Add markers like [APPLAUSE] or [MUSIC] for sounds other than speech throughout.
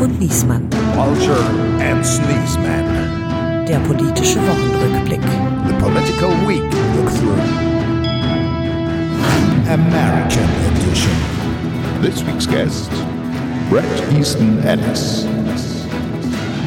und Niesmann. Vulture and Sneezeman. Der politische Wochenrückblick. The Political Week Look Through. American Edition. This week's guest, Bret Easton Ellis.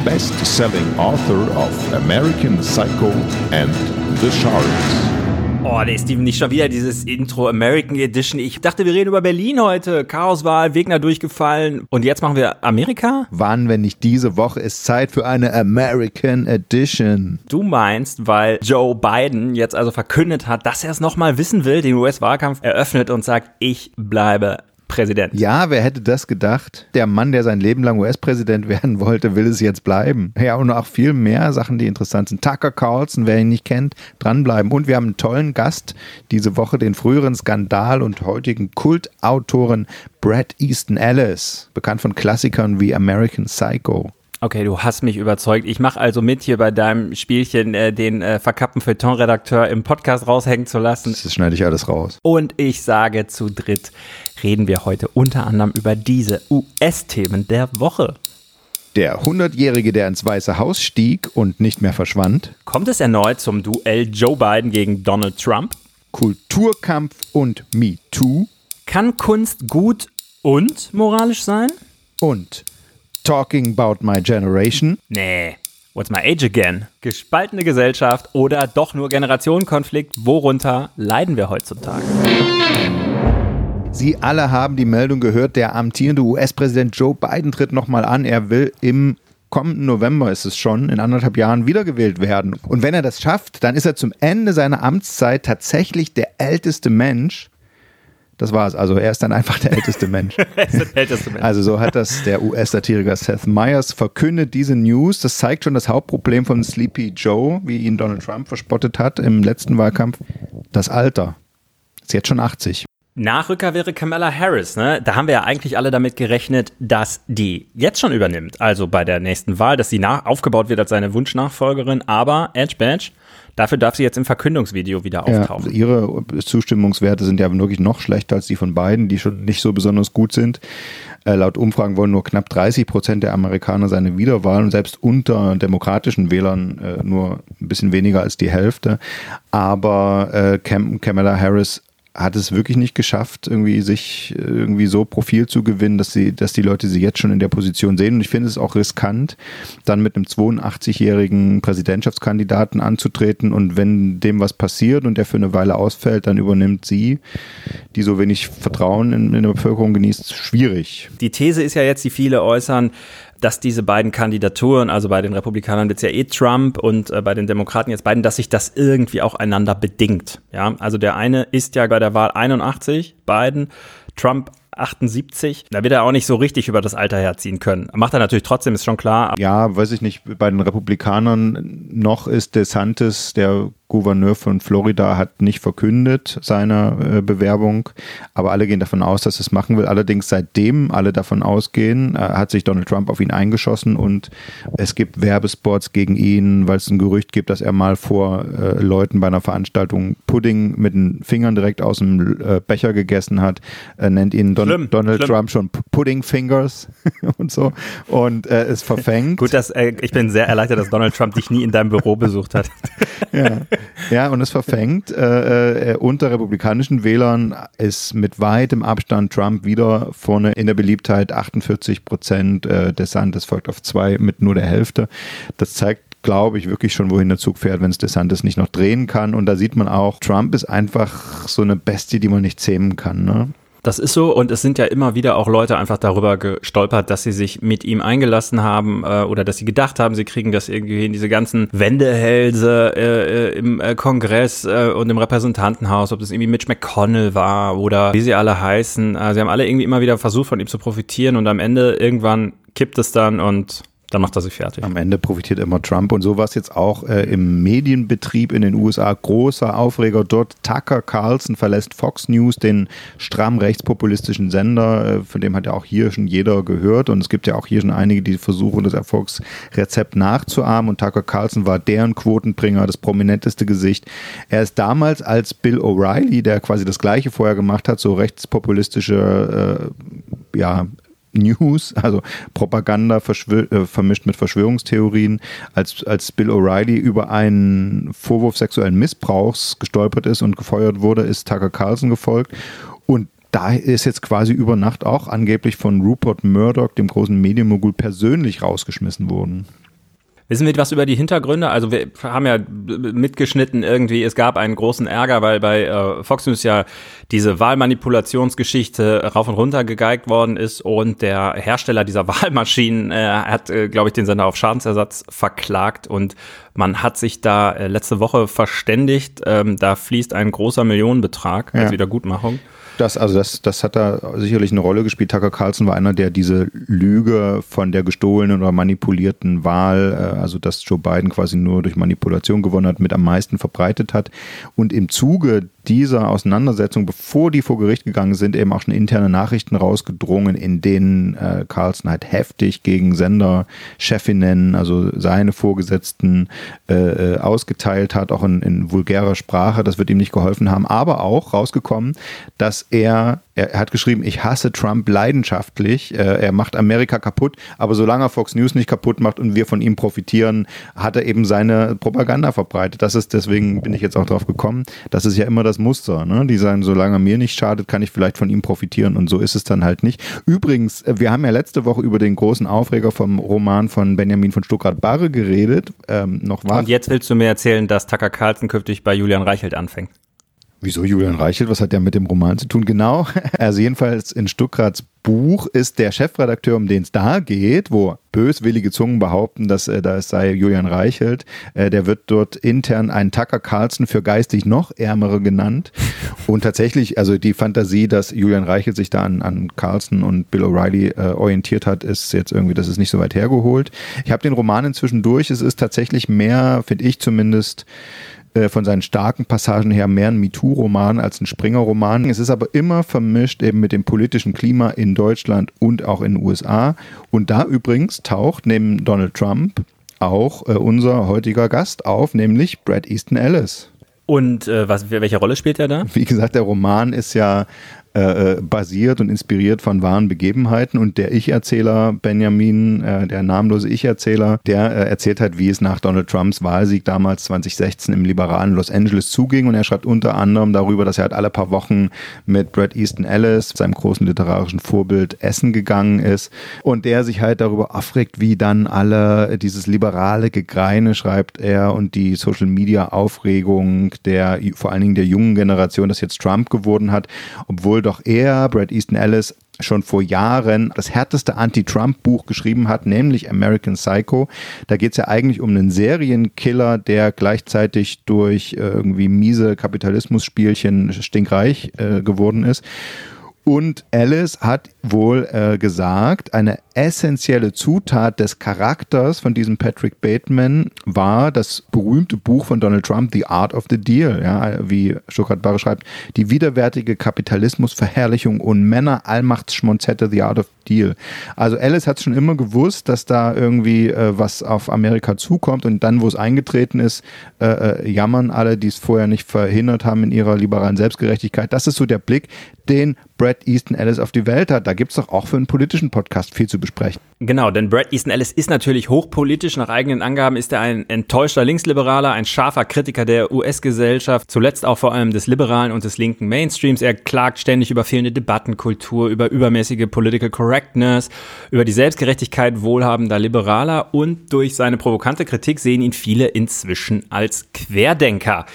Best-selling author of American Psycho and The Sharks. Oh, nee, Steven, nicht schon wieder dieses Intro American Edition. Ich dachte, wir reden über Berlin heute. Chaoswahl, Wegner durchgefallen. Und jetzt machen wir Amerika? Wann, wenn nicht diese Woche, ist Zeit für eine American Edition? Du meinst, weil Joe Biden jetzt also verkündet hat, dass er es nochmal wissen will, den US-Wahlkampf eröffnet und sagt, ich bleibe Präsident. Ja, wer hätte das gedacht? Der Mann, der sein Leben lang US-Präsident [LAUGHS] werden wollte, will es jetzt bleiben. Ja, und auch viel mehr Sachen, die interessant sind. Tucker Carlson, wer ihn nicht kennt, dranbleiben. Und wir haben einen tollen Gast diese Woche, den früheren Skandal- und heutigen Kultautoren Brad Easton Ellis, bekannt von Klassikern wie American Psycho. Okay, du hast mich überzeugt. Ich mache also mit hier bei deinem Spielchen, äh, den äh, verkappten Feuilleton-Redakteur im Podcast raushängen zu lassen. Das schneide ich alles raus. Und ich sage zu dritt, reden wir heute unter anderem über diese US-Themen der Woche. Der 100-Jährige, der ins Weiße Haus stieg und nicht mehr verschwand. Kommt es erneut zum Duell Joe Biden gegen Donald Trump? Kulturkampf und MeToo. Kann Kunst gut und moralisch sein? Und Talking About My Generation. Nee. What's my age again? Gespaltene Gesellschaft oder doch nur Generationenkonflikt? Worunter leiden wir heutzutage? Sie alle haben die Meldung gehört, der amtierende US-Präsident Joe Biden tritt nochmal an. Er will im kommenden November ist es schon, in anderthalb Jahren wiedergewählt werden. Und wenn er das schafft, dann ist er zum Ende seiner Amtszeit tatsächlich der älteste Mensch. Das war's. Also er ist dann einfach der älteste Mensch. [LAUGHS] er ist der älteste Mensch. Also so hat das der US-Satiriker Seth Meyers verkündet, diese News. Das zeigt schon das Hauptproblem von Sleepy Joe, wie ihn Donald Trump verspottet hat im letzten Wahlkampf. Das Alter. Ist jetzt schon 80. Nachrücker wäre Kamala Harris, ne? Da haben wir ja eigentlich alle damit gerechnet, dass die jetzt schon übernimmt. Also bei der nächsten Wahl, dass sie nach aufgebaut wird als seine Wunschnachfolgerin. Aber Edge Badge, dafür darf sie jetzt im Verkündungsvideo wieder auftauchen. Ja, ihre Zustimmungswerte sind ja wirklich noch schlechter als die von beiden, die schon nicht so besonders gut sind. Äh, laut Umfragen wollen nur knapp 30 Prozent der Amerikaner seine Wiederwahl und selbst unter demokratischen Wählern äh, nur ein bisschen weniger als die Hälfte. Aber äh, Cam Kamala Harris hat es wirklich nicht geschafft, irgendwie sich irgendwie so Profil zu gewinnen, dass sie, dass die Leute sie jetzt schon in der Position sehen. Und ich finde es auch riskant, dann mit einem 82-jährigen Präsidentschaftskandidaten anzutreten. Und wenn dem was passiert und der für eine Weile ausfällt, dann übernimmt sie, die so wenig Vertrauen in, in der Bevölkerung genießt, schwierig. Die These ist ja jetzt, die viele äußern, dass diese beiden Kandidaturen, also bei den Republikanern wird es ja eh Trump und äh, bei den Demokraten jetzt beiden, dass sich das irgendwie auch einander bedingt. Ja, also der eine ist ja bei der Wahl 81, Biden, Trump 78. Da wird er auch nicht so richtig über das Alter herziehen können. Macht er natürlich trotzdem, ist schon klar. Ja, weiß ich nicht. Bei den Republikanern noch ist DeSantis, der Gouverneur von Florida, hat nicht verkündet seine äh, Bewerbung, aber alle gehen davon aus, dass er es machen will. Allerdings seitdem alle davon ausgehen, äh, hat sich Donald Trump auf ihn eingeschossen und es gibt Werbespots gegen ihn, weil es ein Gerücht gibt, dass er mal vor äh, Leuten bei einer Veranstaltung Pudding mit den Fingern direkt aus dem äh, Becher gegessen hat, äh, nennt ihn Don Schlimm, Donald schlimm. Trump schon Pudding Fingers [LAUGHS] und so und äh, es verfängt. Gut, dass, ich bin sehr erleichtert, dass Donald Trump dich nie in deinem Büro besucht hat. [LAUGHS] ja. Ja, und es verfängt. Äh, äh, unter republikanischen Wählern ist mit weitem Abstand Trump wieder vorne in der Beliebtheit 48 Prozent. Äh, DeSantis folgt auf zwei mit nur der Hälfte. Das zeigt glaube ich, wirklich schon, wohin der Zug fährt, wenn es DeSantis nicht noch drehen kann. Und da sieht man auch, Trump ist einfach so eine Bestie, die man nicht zähmen kann. Ne? Das ist so und es sind ja immer wieder auch Leute einfach darüber gestolpert, dass sie sich mit ihm eingelassen haben äh, oder dass sie gedacht haben, sie kriegen das irgendwie hin, diese ganzen Wendehälse äh, äh, im äh, Kongress äh, und im Repräsentantenhaus, ob das irgendwie Mitch McConnell war oder wie sie alle heißen. Äh, sie haben alle irgendwie immer wieder versucht, von ihm zu profitieren und am Ende irgendwann kippt es dann und dann macht er sich fertig. Am Ende profitiert immer Trump und so war es jetzt auch äh, im Medienbetrieb in den USA. Großer Aufreger dort. Tucker Carlson verlässt Fox News, den stramm rechtspopulistischen Sender, äh, von dem hat ja auch hier schon jeder gehört und es gibt ja auch hier schon einige, die versuchen, das Erfolgsrezept nachzuahmen und Tucker Carlson war deren Quotenbringer, das prominenteste Gesicht. Er ist damals als Bill O'Reilly, der quasi das gleiche vorher gemacht hat, so rechtspopulistische äh, ja, News, also Propaganda äh, vermischt mit Verschwörungstheorien, als, als Bill O'Reilly über einen Vorwurf sexuellen Missbrauchs gestolpert ist und gefeuert wurde, ist Tucker Carlson gefolgt. Und da ist jetzt quasi über Nacht auch angeblich von Rupert Murdoch, dem großen Medienmogul, persönlich rausgeschmissen worden. Wissen wir was über die Hintergründe? Also wir haben ja mitgeschnitten irgendwie, es gab einen großen Ärger, weil bei äh, Fox News ja diese Wahlmanipulationsgeschichte rauf und runter gegeigt worden ist und der Hersteller dieser [LAUGHS] Wahlmaschinen äh, hat, äh, glaube ich, den Sender auf Schadensersatz verklagt und man hat sich da äh, letzte Woche verständigt, ähm, da fließt ein großer Millionenbetrag als ja. Wiedergutmachung. Das, also das, das hat da sicherlich eine Rolle gespielt. Tucker Carlson war einer, der diese Lüge von der gestohlenen oder manipulierten Wahl, äh, also dass Joe Biden quasi nur durch Manipulation gewonnen hat, mit am meisten verbreitet hat. Und im Zuge dieser Auseinandersetzung, bevor die vor Gericht gegangen sind, eben auch schon interne Nachrichten rausgedrungen, in denen äh, Carlson halt heftig gegen Senderchefinnen, also seine Vorgesetzten, äh, äh, ausgeteilt hat, auch in, in vulgärer Sprache. Das wird ihm nicht geholfen haben. Aber auch rausgekommen, dass er er hat geschrieben, ich hasse Trump leidenschaftlich. Äh, er macht Amerika kaputt, aber solange er Fox News nicht kaputt macht und wir von ihm profitieren, hat er eben seine Propaganda verbreitet. Das ist, deswegen bin ich jetzt auch drauf gekommen. Das ist ja immer das Muster. Ne? Die sagen, solange er mir nicht schadet, kann ich vielleicht von ihm profitieren und so ist es dann halt nicht. Übrigens, äh, wir haben ja letzte Woche über den großen Aufreger vom Roman von Benjamin von Stuckrad-Barre geredet. Ähm, noch was. Und jetzt willst du mir erzählen, dass Tucker Carlson künftig bei Julian Reichelt anfängt. Wieso Julian Reichelt? Was hat der mit dem Roman zu tun? Genau. [LAUGHS] Also jedenfalls in Stuckrats Buch ist der Chefredakteur, um den es da geht, wo böswillige Zungen behaupten, dass äh, das sei Julian Reichelt. Äh, der wird dort intern ein Tucker Carlson für geistig noch Ärmere genannt. [LAUGHS] Und tatsächlich, also die Fantasie, dass Julian Reichelt sich da an, an Carlson und Bill O'Reilly äh, orientiert hat, ist jetzt irgendwie, das ist nicht so weit hergeholt. Ich habe den Roman inzwischen durch. Es ist tatsächlich mehr, finde ich zumindest, äh, von seinen starken Passagen her mehr ein MeToo-Roman als ein Springer-Roman. Es ist aber immer vermischt eben mit dem politischen Klima in Deutschland und auch in den USA. Und da übrigens taucht neben Donald Trump auch äh, unser heutiger Gast auf, nämlich Brad Easton Ellis. Und äh, was, welche Rolle spielt er da? Wie gesagt, der Roman ist ja äh, äh, basiert und inspiriert von wahren Begebenheiten. Und der Ich-Erzähler Benjamin, äh, der namenlose Ich-Erzähler, der äh, erzählt halt, wie es nach Donald Trumps Wahlsieg damals 2016 im liberalen Los Angeles zuging. Und er schreibt unter anderem darüber, dass er halt alle paar Wochen mit Brad Easton Ellis, seinem großen literarischen Vorbild, essen gegangen ist. Und der sich halt darüber aufregt, wie dann alle dieses liberale Gegreine, schreibt er, und die Social-Media-Aufregung der vor allen Dingen der jungen Generation, das jetzt Trump geworden hat, obwohl doch er, Brad Easton Ellis, schon vor Jahren das härteste Anti-Trump-Buch geschrieben hat, nämlich American Psycho. Da geht es ja eigentlich um einen Serienkiller, der gleichzeitig durch irgendwie miese Kapitalismusspielchen stinkreich äh, geworden ist. Und Alice hat wohl äh, gesagt, eine essentielle Zutat des Charakters von diesem Patrick Bateman war das berühmte Buch von Donald Trump, The Art of the Deal, ja, wie Stuttgart Barre schreibt, die widerwärtige Kapitalismusverherrlichung und Männer Allmachtsschmonzette, The Art of Deal. Also Alice hat schon immer gewusst, dass da irgendwie äh, was auf Amerika zukommt und dann, wo es eingetreten ist, äh, äh jammern alle, die es vorher nicht verhindert haben in ihrer liberalen Selbstgerechtigkeit. Das ist so der Blick, den Brad Easton Ellis auf die Welt hat. Da gibt es doch auch für einen politischen Podcast viel zu besprechen. Genau, denn Brad Easton Ellis ist natürlich hochpolitisch. Nach eigenen Angaben ist er ein enttäuschter Linksliberaler, ein scharfer Kritiker der US-Gesellschaft, zuletzt auch vor allem des liberalen und des linken Mainstreams. Er klagt ständig über fehlende Debattenkultur, über übermäßige Political Correctness, über die Selbstgerechtigkeit wohlhabender Liberaler und durch seine provokante Kritik sehen ihn viele inzwischen als Querdenker.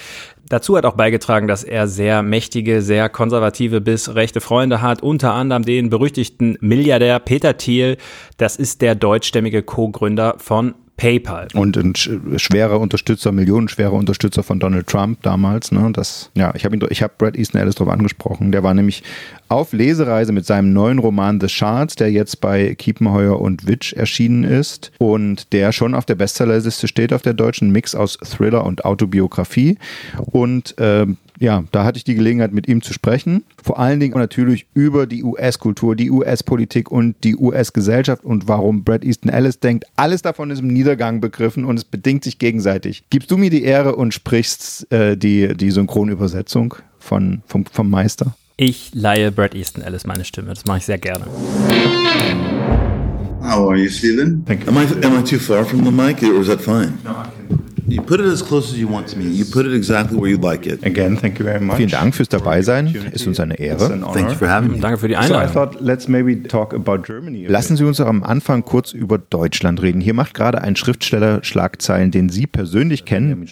Dazu hat auch beigetragen, dass er sehr mächtige, sehr konservative bis rechte Freunde hat, unter anderem den berüchtigten Milliardär Peter Thiel. Das ist der deutschstämmige Co-Gründer von PayPal. Und ein schwerer Unterstützer, millionenschwerer Unterstützer von Donald Trump damals. Ne? Das, ja, ich habe habe Brad Easton Ellis darauf angesprochen. Der war nämlich auf Lesereise mit seinem neuen Roman The Shards, der jetzt bei Kiepenheuer und Witch erschienen ist und der schon auf der Bestsellerliste steht auf der deutschen Mix aus Thriller und Autobiografie. Und äh, ja, da hatte ich die Gelegenheit, mit ihm zu sprechen. Vor allen Dingen natürlich über die US-Kultur, die US-Politik und die US-Gesellschaft und warum Brad Easton Ellis denkt, alles davon ist im Niedergang begriffen und es bedingt sich gegenseitig. Gibst du mir die Ehre und sprichst äh, die, die Synchronübersetzung von, vom, vom Meister? Ich leihe Brad Easton Ellis meine Stimme. Das mache ich sehr gerne. How are you, Stephen? Thank you. Am I am I too far from the mic, or is that fine? You put it as close as you want to me. You put it exactly where you'd like it. Again, thank you very much. Vielen Dank fürs Dabeisein. Ist uns eine Ehre. Thank you for having me. Danke für die So I Einladung. thought, let's maybe talk about Germany. Lassen Sie uns am Anfang kurz über Deutschland reden. Hier macht gerade ein Schriftsteller Schlagzeilen, den Sie persönlich kennen,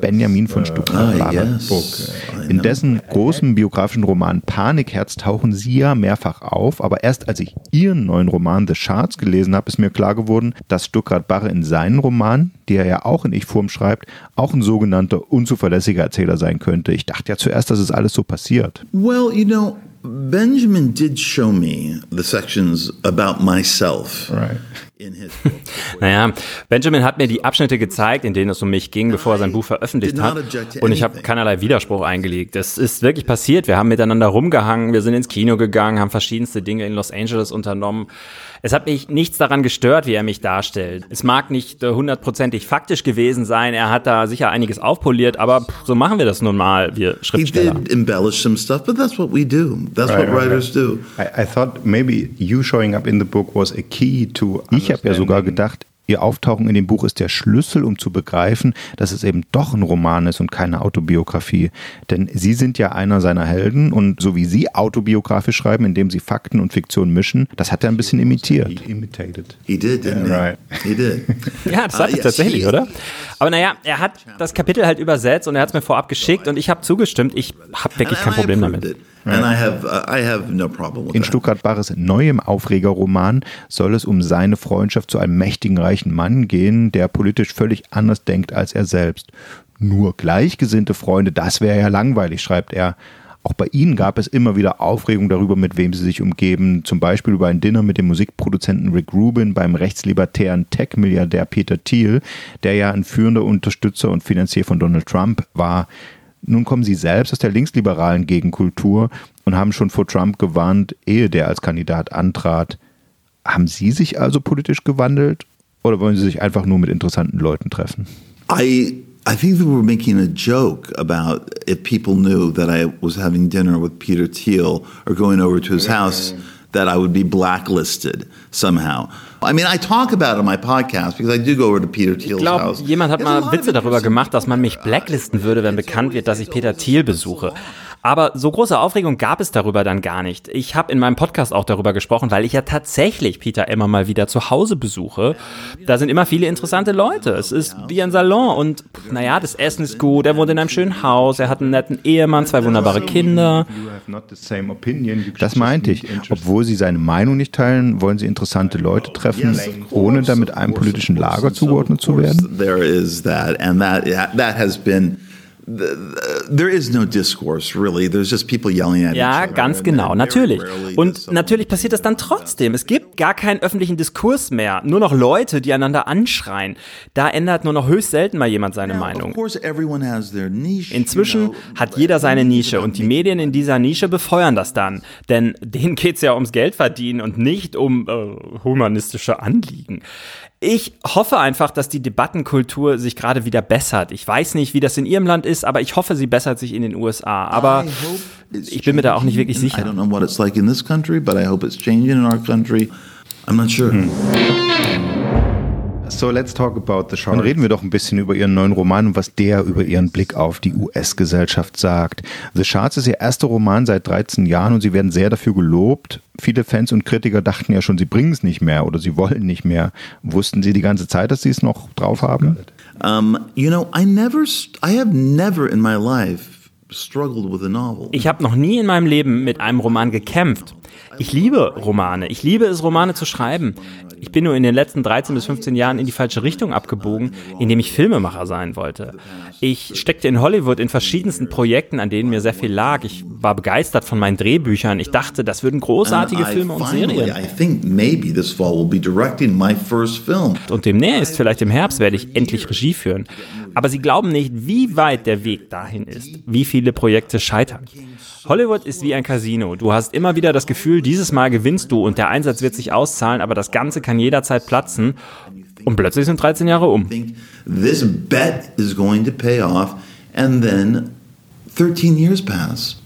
Benjamin von Ah, Stuttgart-Barre. yes. I In dessen großen biografischen Roman Panikherz tauchen Sie ja mehrfach auf, aber erst als ich Ihren neuen Roman The Shards gelesen habe, ist mir klar geworden, dass Stuttgart-Barre in seinen Roman, die er ja auch in Ich-Form schreibt, auch ein sogenannter unzuverlässiger Erzähler sein könnte. Ich dachte ja zuerst, dass es alles so passiert. Well, you know, Benjamin did show me the sections about myself in his book. [LAUGHS] Naja, Benjamin hat mir die Abschnitte gezeigt, in denen es um mich ging, bevor er sein Buch veröffentlicht hat. Und ich habe keinerlei Widerspruch eingelegt. Es ist wirklich passiert. Wir haben miteinander rumgehangen, wir sind ins Kino gegangen, haben verschiedenste Dinge in Los Angeles unternommen. Es hat mich nichts daran gestört, wie er mich darstellt. Es mag nicht äh, hundertprozentig faktisch gewesen sein. Er hat da sicher einiges aufpoliert, aber pff, so machen wir das nun mal, wir He Schriftsteller. did embellish some stuff, but that's what we do. That's what writers do. I, I thought maybe you showing up in the book was a key to. Ich habe ja sogar gedacht, ihr Auftauchen in dem Buch ist der Schlüssel, um zu begreifen, dass es eben doch ein Roman ist und keine Autobiografie. Denn Sie sind ja einer seiner Helden und so wie Sie autobiografisch schreiben, indem Sie Fakten und Fiktion mischen, das hat er ein bisschen imitiert. imitated. He did, didn't he? right. He did. [LAUGHS] Ja, das hat es yes, tatsächlich, he- oder? Aber naja, er hat das Kapitel halt übersetzt und er hat es mir vorab geschickt und ich habe zugestimmt. Ich habe wirklich kein Problem damit. Uh, In that. Stuttgart Barres neuem Aufregerroman soll es um seine Freundschaft zu einem mächtigen reichen Mann gehen, der politisch völlig anders denkt als er selbst. Nur gleichgesinnte Freunde, das wäre ja langweilig, schreibt er. Auch bei ihnen gab es immer wieder Aufregung darüber, mit wem sie sich umgeben. Zum Beispiel über ein Dinner mit dem Musikproduzenten Rick Rubin beim rechtslibertären Tech-Milliardär Peter Thiel, der ja ein führender Unterstützer und Finanzier von Donald Trump war. Nun kommen sie selbst aus der linksliberalen Gegenkultur und haben schon vor Trump gewarnt, ehe der als Kandidat antrat. Haben Sie sich also politisch gewandelt oder wollen Sie sich einfach nur mit interessanten Leuten treffen? I I think they were making a joke about if people knew that I was having dinner with Peter Thiel or going over to his house, that I would be blacklisted somehow. I mean, I talk about it on my podcast because I do go over to Peter Ich Thiel's glaube, house. jemand hat mal Witze darüber gemacht, dass man mich blacklisten würde, wenn bekannt wird, dass ich Peter Thiel besuche. Aber so große Aufregung gab es darüber dann gar nicht. Ich habe in meinem Podcast auch darüber gesprochen, weil ich ja tatsächlich Peter immer mal wieder zu Hause besuche. Da sind immer viele interessante Leute. Es ist wie ein Salon und naja, das Essen ist gut, er wohnt in einem schönen Haus, er hat einen netten Ehemann, zwei wunderbare Kinder. Das meinte ich. Obwohl Sie seine Meinung nicht teilen, wollen Sie interessante Leute treffen, ohne damit einem politischen Lager zugeordnet zu werden? There is no discourse really. There's just people yelling at Ja, each other. ganz genau, natürlich. Und natürlich passiert das dann trotzdem. Es gibt gar keinen öffentlichen Diskurs mehr. Nur noch Leute, die einander anschreien. Da ändert nur noch höchst selten mal jemand seine Meinung. Inzwischen hat jeder seine Nische und die Medien in dieser Nische befeuern das dann. Denn denen geht's ja ums Geld verdienen und nicht um äh, humanistische Anliegen. Ich hoffe einfach, dass die Debattenkultur sich gerade wieder bessert. Ich weiß nicht, wie das in Ihrem Land ist, aber ich hoffe, sie bessert sich in den USA. Aber ich bin mir da auch nicht wirklich sicher. I don't know what it's like in this country, but I hope it's changing in our country. I'm not sure. So, let's talk about the show. Dann reden wir doch ein bisschen über Ihren neuen Roman und was der über Ihren Blick auf die US-Gesellschaft sagt. The Shards ist Ihr erster Roman seit 13 Jahren und Sie werden sehr dafür gelobt. Viele Fans und Kritiker dachten ja schon, Sie bringen es nicht mehr oder Sie wollen nicht mehr. Wussten Sie die ganze Zeit, dass Sie es noch drauf haben? Um, you know, I never, I have never in my life Ich habe noch nie in meinem Leben mit einem Roman gekämpft. Ich liebe Romane. Ich liebe es, Romane zu schreiben. Ich bin nur in den letzten 13 bis 15 Jahren in die falsche Richtung abgebogen, indem ich Filmemacher sein wollte. Ich steckte in Hollywood in verschiedensten Projekten, an denen mir sehr viel lag. Ich war begeistert von meinen Drehbüchern. Ich dachte, das würden großartige Filme und Serien. Und demnächst, vielleicht im Herbst, werde ich endlich Regie führen. Aber Sie glauben nicht, wie weit der Weg dahin ist, wie viele Projekte scheitern. Hollywood ist wie ein Casino. Du hast immer wieder das Gefühl, dieses Mal gewinnst du und der Einsatz wird sich auszahlen, aber das Ganze kann jederzeit platzen. Und plötzlich sind 13 Jahre um. this bet is going to pay off, and then 13 years pass.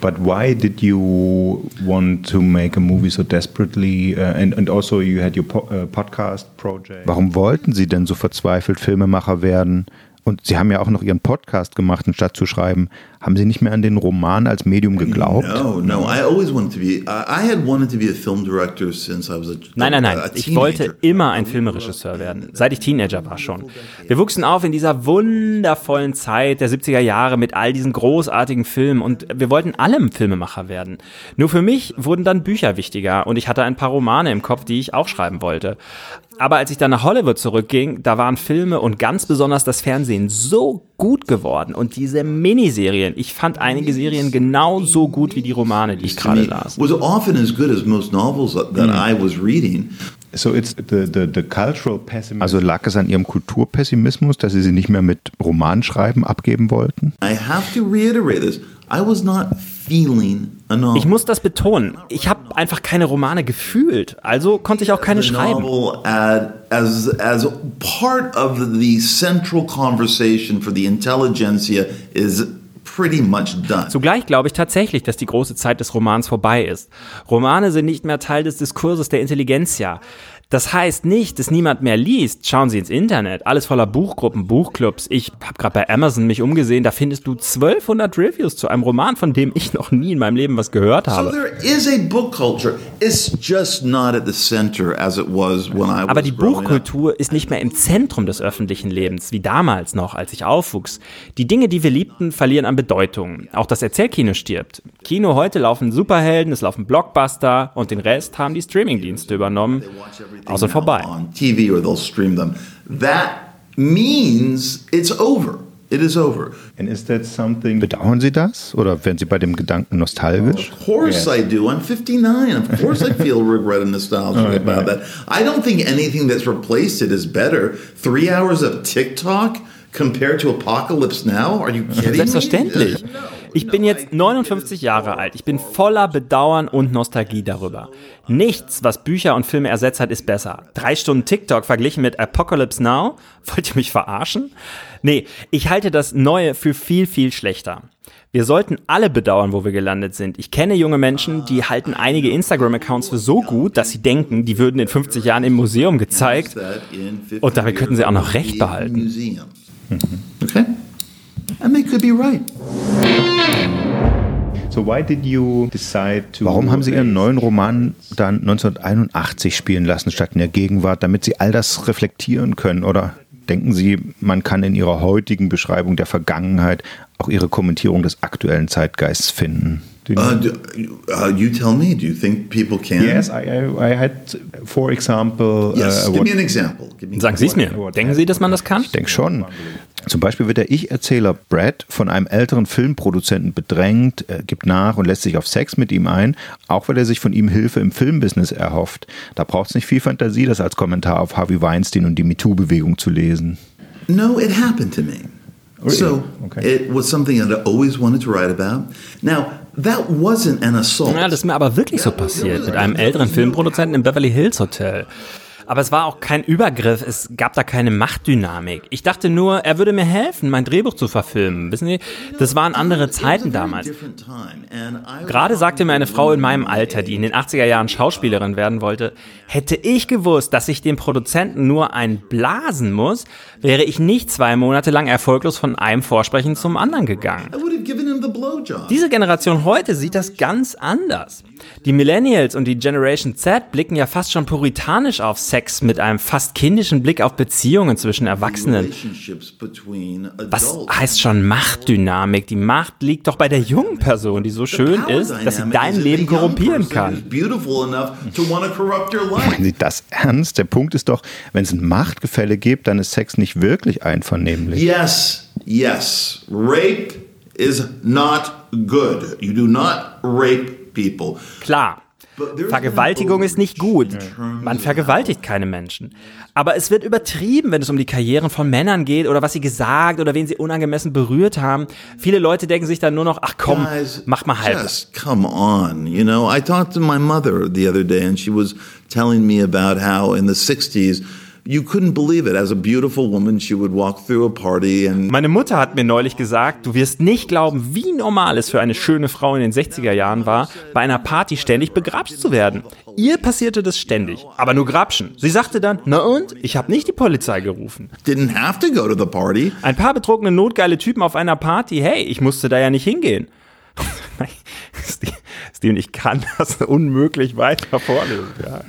But why did you want to make a movie so desperately? Uh, and, and also you had your po uh, podcast project. Warum wollten Sie denn so verzweifelt Filmemacher werden? Und Sie haben ja auch noch Ihren Podcast gemacht, anstatt zu schreiben. Haben Sie nicht mehr an den Roman als Medium geglaubt? No, no. I always wanted to be. I had wanted to be a film director since I was a Nein, nein, nein. Ich wollte immer ein Filmregisseur werden, seit ich Teenager war schon. Wir wuchsen auf in dieser wundervollen Zeit der 70er Jahre mit all diesen großartigen Filmen und wir wollten alle Filmemacher werden. Nur für mich wurden dann Bücher wichtiger und ich hatte ein paar Romane im Kopf, die ich auch schreiben wollte. Aber als ich dann nach Hollywood zurückging, da waren Filme und ganz besonders das Fernsehen so gut geworden und diese Miniserien. Ich fand einige Serien genauso gut wie die Romane, die ich gerade las. Was often as good as most novels that I was reading. So it's the, the, the cultural pessimism. Also lag es an Ihrem Kulturpessimismus, dass Sie sie nicht mehr mit Romanschreiben abgeben wollten? I have to reiterate this. I was not feeling a novel. Ich muss das betonen. Ich habe einfach keine Romane gefühlt. Also konnte ich auch keine the schreiben. Pretty much done. Zugleich glaube ich tatsächlich, dass die große Zeit des Romans vorbei ist. Romane sind nicht mehr Teil des Diskurses der Intelligenzia. Das heißt nicht, dass niemand mehr liest. Schauen Sie ins Internet, alles voller Buchgruppen, Buchclubs. Ich habe gerade bei Amazon mich umgesehen, da findest du 1200 Reviews zu einem Roman, von dem ich noch nie in meinem Leben was gehört So habe. there is a book culture. It's just not at the center as it was when I was Aber die. Buchkultur ist nicht mehr im Zentrum des öffentlichen Lebens, wie damals noch, als ich aufwuchs. Die Dinge, die wir liebten, verlieren an Bedeutung. Auch das Erzählkino stirbt. Kino heute laufen Superhelden, es laufen Blockbuster und den Rest haben die Streamingdienste übernommen. Außer vorbei. on TV or they'll stream them. That means it's over. It is over. And is that something Bedauern Sie das? Oder werden Sie bei dem Gedanken nostalgisch? Of course I do. I'm 59. Of course I feel [LAUGHS] regret and nostalgia about that. I don't think anything that's replaced it is better. Three hours of TikTok compared to Apocalypse Now? Are you kidding Selbstverständlich. me? Ich bin jetzt 59 Jahre alt. Ich bin voller Bedauern und Nostalgie darüber. Nichts, was Bücher und Filme ersetzt hat, ist besser. Drei Stunden TikTok verglichen mit Apocalypse Now? [LAUGHS] Wollt ihr mich verarschen? Nee, ich halte das Neue für viel, viel schlechter. Wir sollten alle bedauern, wo wir gelandet sind. Ich kenne junge Menschen, die halten einige Instagram-Accounts für so gut, dass sie denken, die würden in 50 Jahren im Museum gezeigt. That in 50 Und damit könnten sie auch noch Recht behalten. museum. Okay? And they could be right. So why did you decide to Warum haben Sie Ihren neuen Roman dann 1981 spielen lassen statt in der Gegenwart, damit Sie all das reflektieren können? Oder denken Sie, man kann in Ihrer heutigen Beschreibung der Vergangenheit auch Ihre Kommentierung des aktuellen Zeitgeists finden? You know? Uh, do, uh, you tell me. Do you think people can? yes, I, I, I had, for example, Yes. uh, Give what- me an example. Give me Sagen Sie es mir. Denken Sie, dass man das kann? Ich denke schon. Zum Beispiel wird der Ich-Erzähler Brad von einem älteren Filmproduzenten bedrängt, äh, gibt nach und lässt sich auf Sex mit ihm ein, auch weil er sich von ihm Hilfe im Filmbusiness erhofft. Da braucht es nicht viel Fantasie, das als Kommentar auf Harvey Weinstein und die MeToo-Bewegung zu lesen. No, it happened to me. So Okay. it was something that I always wanted to write about. Now, that wasn't an assault. Ja, das ist mir aber wirklich so passiert mit einem älteren Filmproduzenten im Beverly Hills Hotel. Aber es war auch kein Übergriff, es gab da keine Machtdynamik. Ich dachte nur, er würde mir helfen, mein Drehbuch zu verfilmen. Wissen Sie, das waren andere Zeiten damals. Gerade sagte mir eine Frau in meinem Alter, die in den 80er Jahren Schauspielerin werden wollte, hätte ich gewusst, dass ich dem Produzenten nur ein blasen muss, wäre ich nicht zwei Monate lang erfolglos von einem Vorsprechen zum anderen gegangen. Diese Generation heute sieht das ganz anders. Die Millennials und die Generation Z blicken ja fast schon puritanisch auf Sex mit einem fast kindischen Blick auf Beziehungen zwischen Erwachsenen. Relationships between Was adults. heißt schon Machtdynamik? Die Macht liegt doch bei der jungen Person, die so schön Power ist, dass sie dein Leben the young korrumpieren kann. Meinen Sie das ernst? Der Punkt ist doch, wenn es ein Machtgefälle gibt, dann ist Sex nicht wirklich einvernehmlich. Yes, yes. Rape is not good. You do not rape people. Klar. Vergewaltigung ist nicht gut. Man vergewaltigt keine Menschen. Aber es wird übertrieben, wenn es um die Karrieren von Männern geht oder was sie gesagt oder wen sie unangemessen berührt haben. Viele Leute denken sich dann nur noch, ach komm, mach mal halb. Just come on. You know, I talked to my mother the other day, and she was telling me about how in the '60s you couldn't believe it. As a beautiful woman, she would walk through a party and Meine Mutter hat mir neulich gesagt, du wirst nicht glauben, wie normal es für eine schöne Frau in den 60er Jahren war, bei einer Party ständig begrapscht zu werden. Ihr passierte das ständig, aber nur Grapschen. Sie sagte dann, na und? Ich habe nicht die Polizei gerufen. didn't have to go to the party. Ein paar betrunkene, notgeile Typen auf einer Party, hey, ich musste da ja nicht hingehen. [LAUGHS] Steven, ich kann [LAUGHS] das unmöglich weiter vorlesen. Ja.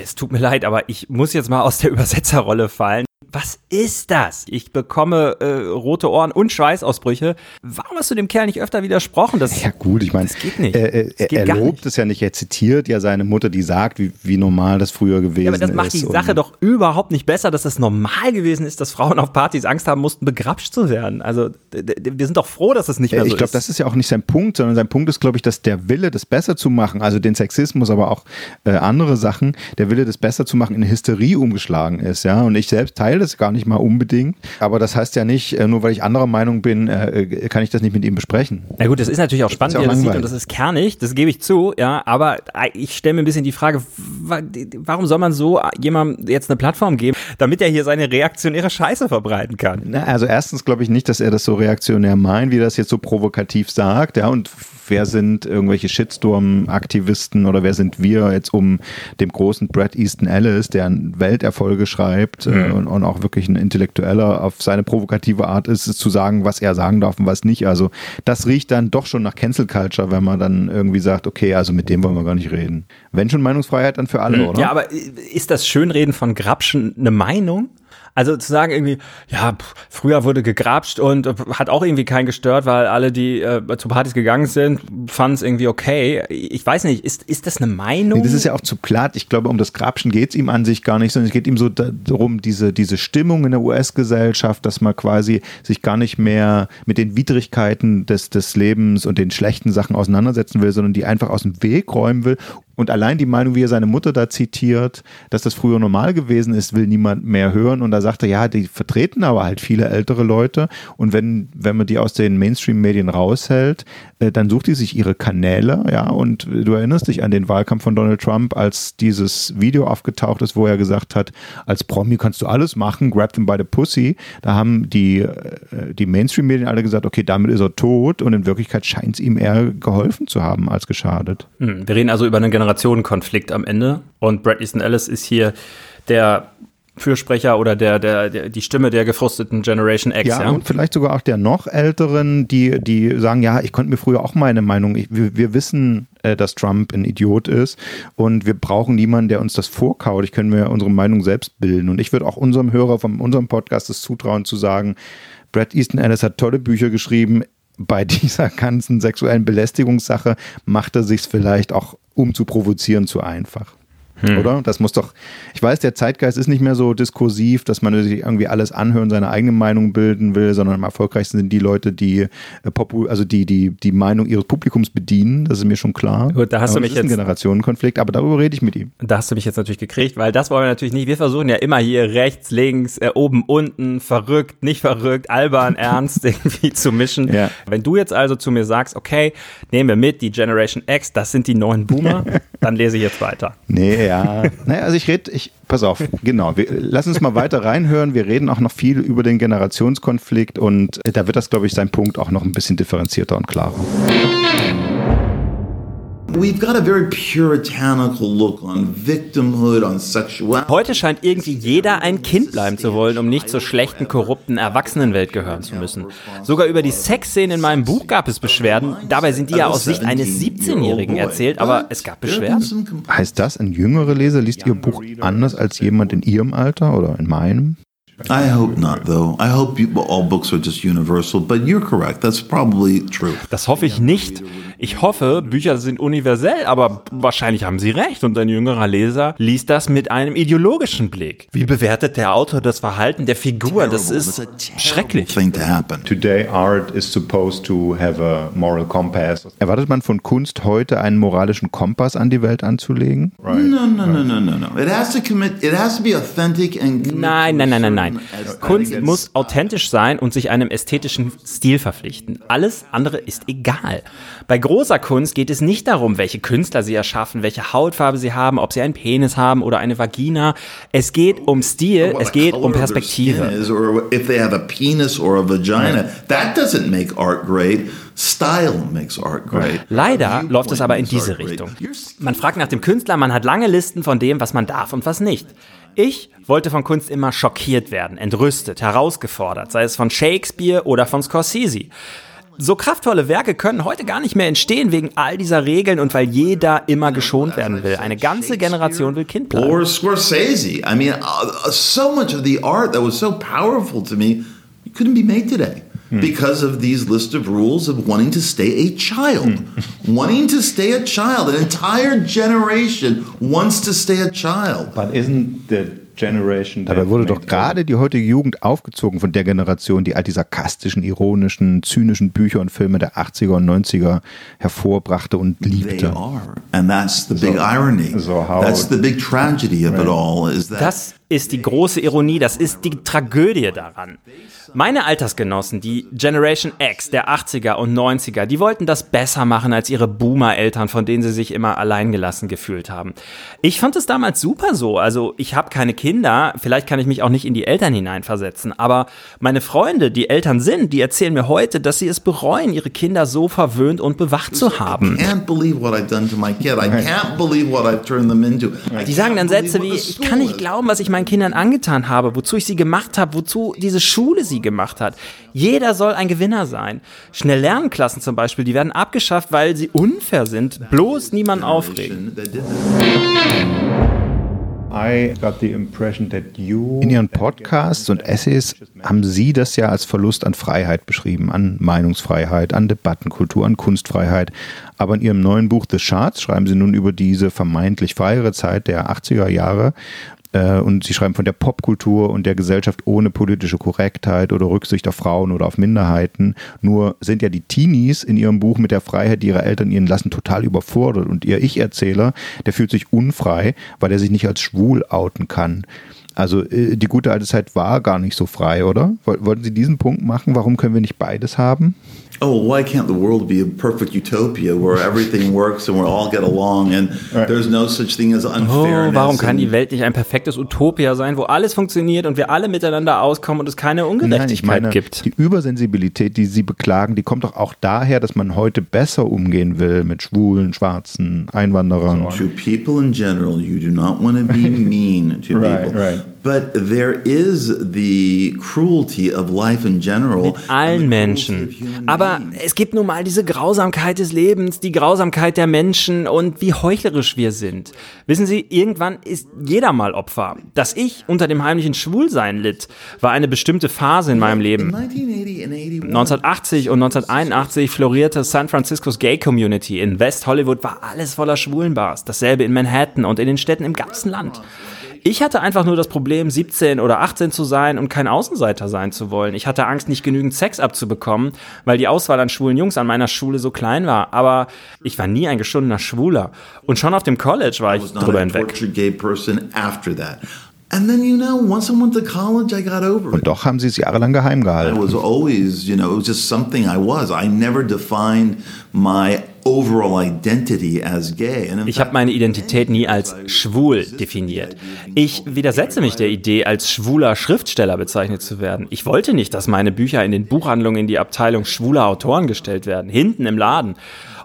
Es tut mir leid, aber ich muss jetzt mal aus der Übersetzerrolle fallen. Was ist das? Ich bekomme äh, rote Ohren und Schweißausbrüche. Warum hast du dem Kerl nicht öfter widersprochen? Das, Ja gut, ich meine, Das geht nicht. Er, er, Das geht er lobt nicht. es ja nicht, er zitiert ja seine Mutter, die sagt, wie, wie normal das früher gewesen ja, aber das ist. macht die Sache doch überhaupt nicht besser, dass es normal gewesen ist, dass Frauen auf Partys Angst haben mussten, begrapscht zu werden. Also wir sind doch froh, dass es nicht mehr Ja, so ich glaube, ist. das ist ja auch nicht sein Punkt, sondern sein Punkt ist, glaube ich, dass der Wille, das besser zu machen, also den Sexismus, aber auch äh, andere Sachen, der Wille, das besser zu machen, in Hysterie umgeschlagen ist, ja. Und ich selbst teile das gar nicht mal unbedingt. Aber das heißt ja nicht, äh, nur weil ich anderer Meinung bin, äh, äh, kann ich das nicht mit ihm besprechen. Na gut, das ist natürlich auch spannend, ja auch wie er das sieht und das ist kernig, das gebe ich zu, ja, aber ich stelle mir ein bisschen die Frage, warum soll man so jemandem jetzt eine Plattform geben, damit er hier seine reaktionäre Scheiße verbreiten kann? Na, also erstens glaube ich nicht, dass er das so reaktionär meint, wie er das jetzt so provokativ sagt, ja, und wer sind irgendwelche Shitstorm-Aktivisten oder wer sind wir jetzt um dem großen Brad Easton Ellis, der Welterfolge schreibt äh, und, und auch wirklich ein Intellektueller auf seine provokative Art ist, es zu sagen, was er sagen darf und was nicht. Also das riecht dann doch schon nach Cancel Culture, wenn man dann irgendwie sagt, okay, also mit dem wollen wir gar nicht reden. Wenn schon Meinungsfreiheit, dann für alle, oder? Ja, aber ist das Schönreden von Grabschen eine Meinung? Also zu sagen irgendwie, ja, pff, früher wurde gegrapscht und äh, hat auch irgendwie keinen gestört, weil alle, die äh, zu Partys gegangen sind, fanden es irgendwie okay. Ich weiß nicht, ist, ist das eine Meinung? Nee, das ist ja auch zu platt. Ich glaube, um das Grabschen geht es ihm an sich gar nicht, sondern es geht ihm so da- darum, diese, diese Stimmung in der US-Gesellschaft, dass man quasi sich gar nicht mehr mit den Widrigkeiten des, des Lebens und den schlechten Sachen auseinandersetzen will, sondern die einfach aus dem Weg räumen will. Und allein die Meinung, wie er seine Mutter da zitiert, dass das früher normal gewesen ist, will niemand mehr hören. Und da sagt er, ja, die vertreten aber halt viele ältere Leute. Und wenn, wenn man die aus den Mainstream-Medien raushält, äh, dann sucht die sich ihre Kanäle, ja. Und du erinnerst dich an den Wahlkampf von Donald Trump, als dieses Video aufgetaucht ist, wo er gesagt hat, als Promi kannst du alles machen, grab them by the pussy. Da haben die, äh, die Mainstream-Medien alle gesagt, okay, damit ist er tot. Und in Wirklichkeit scheint es ihm eher geholfen zu haben als geschadet. Hm, Wir reden also über einen Generationenkonflikt am Ende und Brad Easton Ellis ist hier der Fürsprecher oder der, der, der die Stimme der gefrusteten Generation X. Ja, Ja, und vielleicht sogar auch der noch älteren, die, die sagen, ja, ich konnte mir früher auch meine Meinung, ich, wir, wir wissen, äh, dass Trump ein Idiot ist und wir brauchen niemanden, der uns das vorkaut. Ich können wir unsere Meinung selbst bilden. Und ich würde auch unserem Hörer von unserem Podcast das zutrauen zu sagen, Brad Easton Ellis hat tolle Bücher geschrieben. Bei dieser ganzen sexuellen Belästigungssache macht er sich vielleicht auch, um zu provozieren, zu einfach. Oder? Das muss doch, ich weiß, der Zeitgeist ist nicht mehr so diskursiv, dass man sich irgendwie alles anhören, seine eigene Meinung bilden will, sondern am erfolgreichsten sind die Leute, die äh, popu also die, die die Meinung ihres Publikums bedienen, das ist mir schon klar. Gut, da hast aber du mich das ist ein jetzt- Generationenkonflikt, aber darüber rede ich mit ihm. Da hast du mich jetzt natürlich gekriegt, weil das wollen wir natürlich nicht. Wir versuchen ja immer hier rechts, links, äh, oben, unten, verrückt, nicht verrückt, albern, [LAUGHS] ernst irgendwie zu mischen. Ja. Wenn du jetzt also zu mir sagst, okay, nehmen wir mit, die Generation X, das sind die neuen Boomer, [LAUGHS] dann lese ich jetzt weiter. Nee, ja. naja, also ich rede, ich, pass auf, genau. Wir, lass uns mal weiter reinhören. Wir reden auch noch viel über den Generationskonflikt und äh, da wird das, glaube ich, sein Punkt auch noch ein bisschen differenzierter und klarer. We've got a very puritanical look on victimhood, on sexuality. Heute scheint irgendwie jeder ein Kind bleiben zu wollen, um nicht zur schlechten, korrupten Erwachsenenwelt gehören zu müssen. Sogar über die Sexszenen in meinem Buch gab es Beschwerden. Dabei sind die ja aus Sicht eines 17-Jährigen erzählt, aber es gab Beschwerden. Heißt das, ein jüngerer Leser liest Ihr Buch anders als jemand in Ihrem Alter oder in meinem? I hope not, though. I hope you, all books are just universal, but you're correct. That's probably true. Das hoffe ich nicht. Ich hoffe, Bücher sind universell, aber wahrscheinlich haben Sie recht und ein jüngerer Leser liest das mit einem ideologischen Blick. Wie bewertet der Autor das Verhalten der Figur? Das ist schrecklich. Today art is supposed to have a moral compass. Erwartet man von Kunst heute einen moralischen Kompass an die Welt anzulegen? No, no, no, no, no, no. It has to commit. It has to be authentic and. commit Nein, nein, nein, nein, nein. Kunst muss authentisch sein und sich einem ästhetischen Stil verpflichten. Alles andere ist egal. Bei großer Kunst geht es nicht darum, welche Künstler sie erschaffen, welche Hautfarbe sie haben, ob sie einen Penis haben oder eine Vagina. Es geht um Stil, es geht um Perspektive. if they have a penis or a vagina. That doesn't make art great. Style makes art great. Leider läuft es aber in diese. Richtung. Man fragt nach dem Künstler, man hat lange Listen von dem, was man darf und was nicht. Ich wollte von Kunst immer schockiert werden, entrüstet, herausgefordert, sei es von Shakespeare oder von Scorsese. So kraftvolle Werke können heute gar nicht mehr entstehen wegen all dieser Regeln und weil jeder immer geschont werden will. Eine ganze Generation will Kind bleiben. or Scorsese. I mean, uh, uh, so much of the art that was so powerful to me couldn't be made today because of these list of rules of wanting to stay a child, wanting to stay a child. An entire generation wants to stay a child. But isn't the generation Dabei wurde doch gerade die heutige Jugend aufgezogen von der Generation, die all die sarkastischen, ironischen, zynischen Bücher und Filme der 80er und 90er hervorbrachte und They liebte. are, and that's the big irony. so how- that's the big tragedy of it all. Is that Das ist die große Ironie, das ist die Tragödie daran. Meine Altersgenossen, die Generation X der 80er und 90er, die wollten das besser machen als ihre Boomer-Eltern, von denen sie sich immer alleingelassen gefühlt haben. Ich fand es damals super so. Also ich habe keine Kinder, vielleicht kann ich mich auch nicht in die Eltern hineinversetzen, aber meine Freunde, die Eltern sind, die erzählen mir heute, dass sie es bereuen, ihre Kinder so verwöhnt und bewacht zu haben. Die sagen dann Sätze wie, ich kann nicht school is." glauben, was ich meinen Kindern angetan habe, wozu ich sie gemacht habe, wozu diese Schule sie gemacht hat. Jeder soll ein Gewinner sein. Schnell Lernklassen zum Beispiel, die werden abgeschafft, weil sie unfair sind. Bloß niemand aufregen. That did that. I got the impression that you in Ihren Podcasts und Essays haben Sie das ja als Verlust an Freiheit beschrieben, an Meinungsfreiheit, an Debattenkultur, an Kunstfreiheit. Aber in Ihrem neuen Buch The Charts schreiben Sie nun über diese vermeintlich freiere Zeit der 80er Jahre. Äh, Und Sie schreiben von der Popkultur und der Gesellschaft ohne politische Korrektheit oder Rücksicht auf Frauen oder auf Minderheiten. Nur sind ja die Teenies in ihrem Buch mit der Freiheit, die ihre Eltern ihnen lassen, total überfordert. Und ihr Ich-Erzähler, der fühlt sich unfrei, weil er sich nicht als schwul outen kann. Also äh, die gute alte Zeit war gar nicht so frei, oder? Woll- Wollten Sie diesen Punkt machen? Warum können wir nicht beides haben? Oh, why can't the world be a perfect utopia where [LAUGHS] everything works and we all get along and there's no such thing as Oh, unfairness? warum kann die Welt nicht ein perfektes Utopia sein, wo alles funktioniert und wir alle miteinander auskommen und es keine Ungerechtigkeit gibt? die Übersensibilität, die Sie beklagen, die kommt doch auch daher, dass man heute besser umgehen will mit Schwulen, Schwarzen, Einwanderern. to people in general, you do not want to be [LAUGHS] mean to Right, people. right. But there is the cruelty of life in general. the allen Menschen. human Aber es gibt nun mal diese Grausamkeit des Lebens, die Grausamkeit der Menschen und wie heuchlerisch wir sind. Wissen Sie, irgendwann ist jeder mal Opfer. Dass ich unter dem heimlichen Schwulsein litt, war eine bestimmte Phase in meinem in Leben. 1980 and 81, 1980 und 1981 florierte San Franciscos Gay Community. In West Hollywood war alles voller Schwulenbars. Dasselbe in Manhattan und in den Städten im ganzen Land. Ich hatte einfach nur das Problem, 17 oder 18 zu sein und kein Außenseiter sein zu wollen. Ich hatte Angst, nicht genügend Sex abzubekommen, weil die Auswahl an schwulen Jungs an meiner Schule so klein war. Aber ich war nie ein geschundener Schwuler. Und schon auf dem College war ich drüber hinweg. Tortured gay person after that. And then, you know, once I went to college, I got over it. Und doch haben Sie es jahrelang geheim I gehalten. was always, you know, it was just something I was. I never defined my overall identity as gay. And in Ich habe meine Identität nie als schwul definiert. Ich widersetze mich der Idee, als schwuler Schriftsteller bezeichnet zu werden. Ich wollte nicht, dass meine Bücher in den Buchhandlungen in die Abteilung schwuler Autoren gestellt werden, hinten im Laden.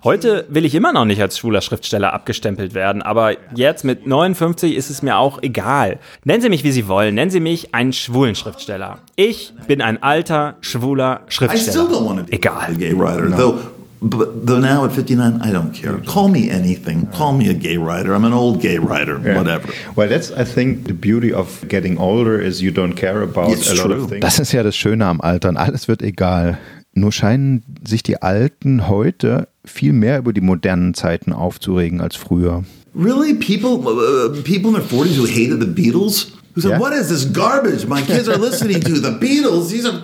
Heute will ich immer noch nicht als schwuler Schriftsteller abgestempelt werden, aber jetzt mit 59 ist es mir auch egal. Nennen Sie mich, wie Sie wollen, nennen Sie mich einen schwulen Schriftsteller. Ich bin ein alter, schwuler I still Schriftsteller. don't want to be Egal. a gay writer, though. But though now at 59, I don't care. Call me anything. Call me a gay writer. I'm an old gay writer. Whatever. Well, that's I think the beauty of getting older is you don't care about It's a lot true. of things. Das ist ja das Schöne am Altern. Alles wird egal. Nur scheinen sich die Alten heute viel mehr über die modernen Zeiten aufzuregen als früher. Really, people, uh, people in their 40s who hated the Beatles, who said, Yeah. "What is this garbage? My kids are listening to the Beatles. These are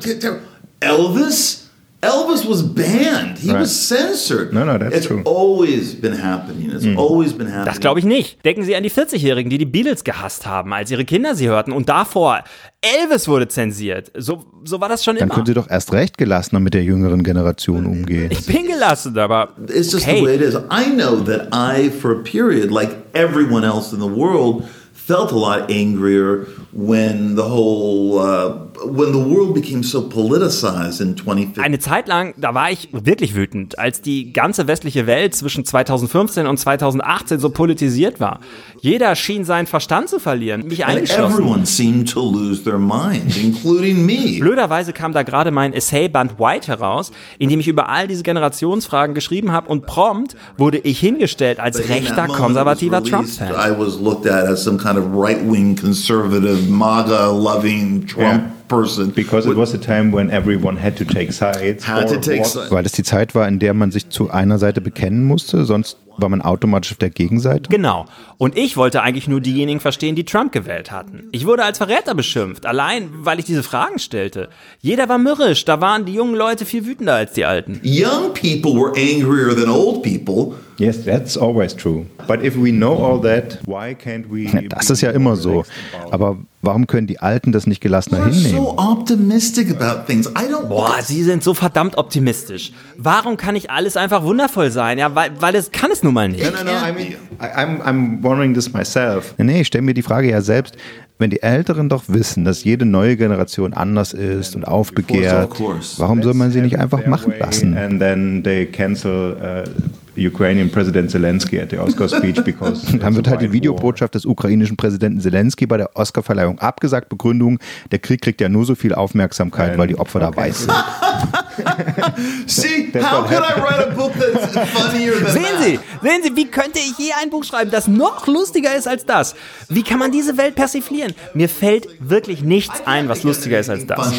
Elvis." Elvis was banned. He Right. was censored. No, no, that's it's true. always been happening. It's always been happening. Das glaube ich nicht. Denken Sie an die 40-Jährigen, die die Beatles gehasst haben, als ihre Kinder sie hörten. Und davor, Elvis wurde zensiert. So, so war das schon Dann immer. können Sie doch erst recht gelassener mit der jüngeren Generation umgehen. Ich bin gelassen, aber It's just okay. the way it is. I know that I, for a period, like everyone else in the world, felt a lot angrier when the whole uh, when the world became so politicized in 2015. Eine Zeit lang, da war ich wirklich wütend, als die ganze westliche Welt zwischen 2015 und 2018 so politisiert war. Jeder schien seinen Verstand zu verlieren, mich eingeschlossen. everyone seemed to lose their minds, including me. Blöderweise kam da gerade mein Essayband White heraus, in dem ich über all diese Generationsfragen geschrieben habe und prompt wurde ich hingestellt als rechter, konservativer Trump-Fan. I was looked at as some kind of right-wing conservative, MAGA-loving Trump Yeah. Person. Because it was a time when everyone had to take sides. Had to take sides. Weil das die Zeit war, in der man sich zu einer Seite bekennen musste, sonst war man automatisch auf der Gegenseite. Genau. Und ich wollte eigentlich nur diejenigen verstehen, die Trump gewählt hatten. Ich wurde als Verräter beschimpft, allein weil ich diese Fragen stellte. Jeder war mürrisch, da waren die jungen Leute viel wütender als die Alten. Young people were angrier than old people. Yes, that's always true. But if we know all that, why can't we? Das ist ja immer so. Aber warum können die Alten das nicht gelassener hinnehmen? so optimistic about things. I don't. Boah, Sie sind so verdammt optimistisch. Warum kann nicht alles einfach wundervoll sein? Ja, weil, weil es kann es nun mal nicht. No, no, I mean, I'm, I'm wondering this myself. Nee, nee, ich stelle mir die Frage ja selbst. Wenn die Älteren doch wissen, dass jede neue Generation anders ist und aufbegehrt, warum soll man sie nicht einfach machen lassen? And then they cancel uh, Ukrainian President Zelensky at the Oscar speech because [LAUGHS] Dann wird halt die Videobotschaft des ukrainischen Präsidenten Zelensky bei der Oscarverleihung abgesagt. Begründung, der Krieg kriegt ja nur so viel Aufmerksamkeit, weil die Opfer da weiß sind. [LAUGHS] See, how could I write a book that's funnier than Sehen that? Sie, sehen Sie, wie könnte ich je ein Buch schreiben, das noch lustiger ist als das? Wie kann man diese Welt persiflieren? Mir fällt wirklich nichts ein, was lustiger ist als das.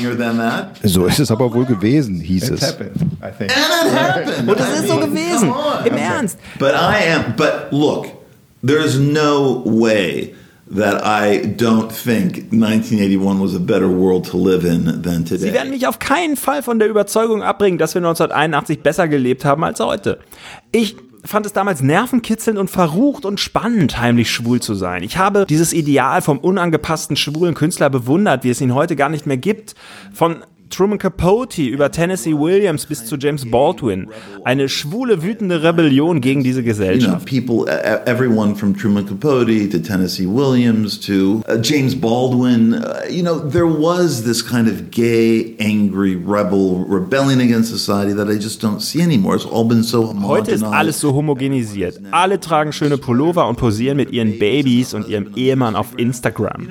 So ist es aber wohl gewesen, hieß it es. Und es ist so gewesen. Im Ernst. But I am. But look, there's no way that I don't think 1981 was a better world to live in than Sie werden today. mich auf keinen Fall von der Überzeugung abbringen, dass wir 1981 besser gelebt haben als heute. Ich fand es damals nervenkitzelnd und verrucht und spannend, heimlich schwul zu sein. Ich habe dieses Ideal vom unangepassten schwulen Künstler bewundert, wie es ihn heute gar nicht mehr gibt. Von Truman Capote über Tennessee Williams bis zu James Baldwin. Eine schwule, wütende Rebellion gegen diese You know, Gesellschaft. people, uh, everyone from Truman Capote to Tennessee Williams to uh, James Baldwin, uh, you know, there was this kind of gay, angry rebel rebelling against society that I just don't see anymore. It's all been so Heute ist alles so homogenisiert. Alle tragen schöne Pullover und posieren mit ihren Babys und ihrem Ehemann auf Instagram.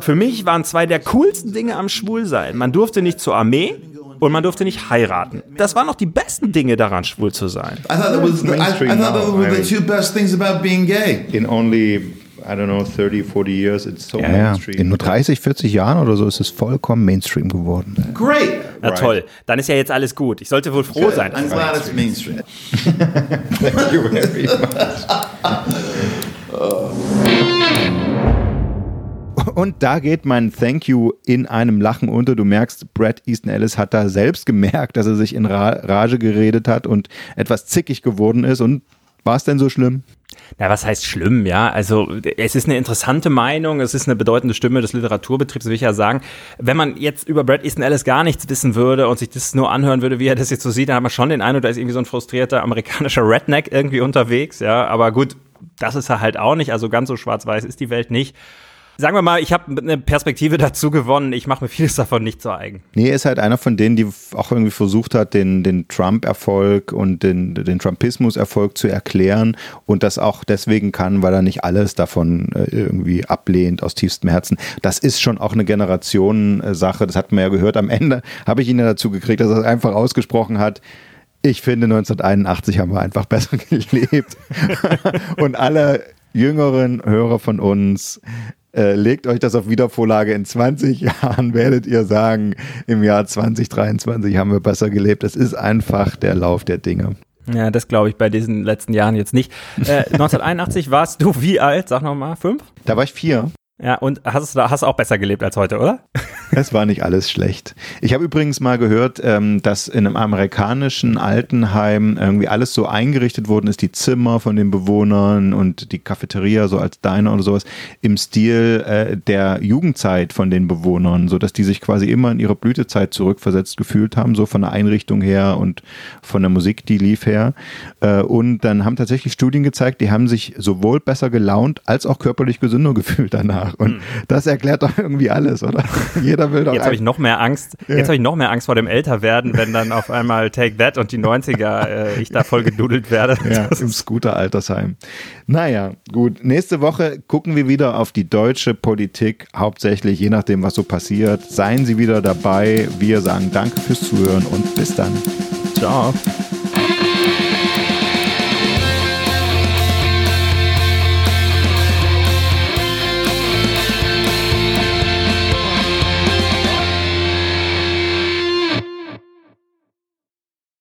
Für mich waren zwei der coolsten Dinge am Schwulsein. Man durfte nicht zur Armee und man durfte nicht heiraten. Das waren noch die besten Dinge daran, schwul zu sein. I thought that was the, I, I thought that were the two best things about being gay. In only, I don't know, 30, 40 years, it's so Ja, ja. mainstream. In nur 30, 40 Jahren oder so ist es vollkommen Mainstream geworden. Great. Na toll, dann ist ja jetzt alles gut. Ich sollte wohl froh sein. I'm glad it's mainstream. [LAUGHS] Thank you very much. [LAUGHS] Und da geht mein Thank you in einem Lachen unter. Du merkst, Brad Easton Ellis hat da selbst gemerkt, dass er sich in Ra Rage geredet hat und etwas zickig geworden ist. Und war es denn so schlimm? Na, was heißt schlimm, ja? Also, es ist eine interessante Meinung, es ist eine bedeutende Stimme des Literaturbetriebs, will ich ja sagen. Wenn man jetzt über Brad Easton Ellis gar nichts wissen würde und sich das nur anhören würde, wie er das jetzt so sieht, dann hat man schon den Eindruck, da ist irgendwie so ein frustrierter amerikanischer Redneck irgendwie unterwegs, ja? Aber gut, das ist er halt auch nicht, also ganz so schwarz-weiß ist die Welt nicht. Sagen wir mal, ich habe eine Perspektive [LAUGHS] dazu gewonnen, ich mache mir vieles davon nicht zu eigen. Nee, er ist halt einer von denen, die auch irgendwie versucht hat, den, den Trump-Erfolg und den, den Trumpismus-Erfolg zu erklären und das auch deswegen kann, weil er nicht alles davon äh, irgendwie ablehnt aus tiefstem Herzen. Das ist schon auch eine Generationensache, das hat man ja gehört. Am Ende habe ich ihn ja dazu gekriegt, dass er einfach ausgesprochen hat. Ich finde, 1981 haben wir einfach [LAUGHS] besser gelebt. und alle jüngeren Hörer von uns, äh, legt euch das auf Wiedervorlage. In 20 Jahren [LAUGHS] werdet ihr sagen, im Jahr 2023 haben wir besser gelebt. Das ist einfach der Lauf der Dinge. Ja, das glaube ich bei diesen letzten Jahren jetzt nicht. Äh, [LAUGHS] 1981 warst du wie alt? Sag noch mal, fünf? Da war ich vier. Ja, und hast du hast auch besser gelebt als heute, oder? [LAUGHS] Es war nicht alles schlecht. Ich habe übrigens mal gehört, ähm, dass in einem amerikanischen Altenheim irgendwie alles so eingerichtet worden ist, die Zimmer von den Bewohnern und die Cafeteria so als Diner oder sowas, im Stil äh, der Jugendzeit von den Bewohnern, sodass die sich quasi immer in ihre Blütezeit zurückversetzt gefühlt haben, so von der Einrichtung her und von der Musik, die lief her. Äh, und dann haben tatsächlich Studien gezeigt, die haben sich sowohl besser gelaunt als auch körperlich gesünder [LAUGHS] gefühlt danach. Und mhm. das erklärt doch irgendwie alles, oder? [LAUGHS] Jeder will doch. Jetzt habe ich noch mehr Angst. Ja. Jetzt habe ich noch mehr Angst vor dem Älterwerden, wenn dann auf einmal Take That und die 90er äh, ich da voll gedudelt werde. [LAUGHS] Ja, im Scooter-Altersheim. Naja, gut. Nächste Woche gucken wir wieder auf die deutsche Politik, hauptsächlich, je nachdem, was so passiert. Seien Sie wieder dabei. Wir sagen Danke fürs Zuhören und bis dann. Ciao.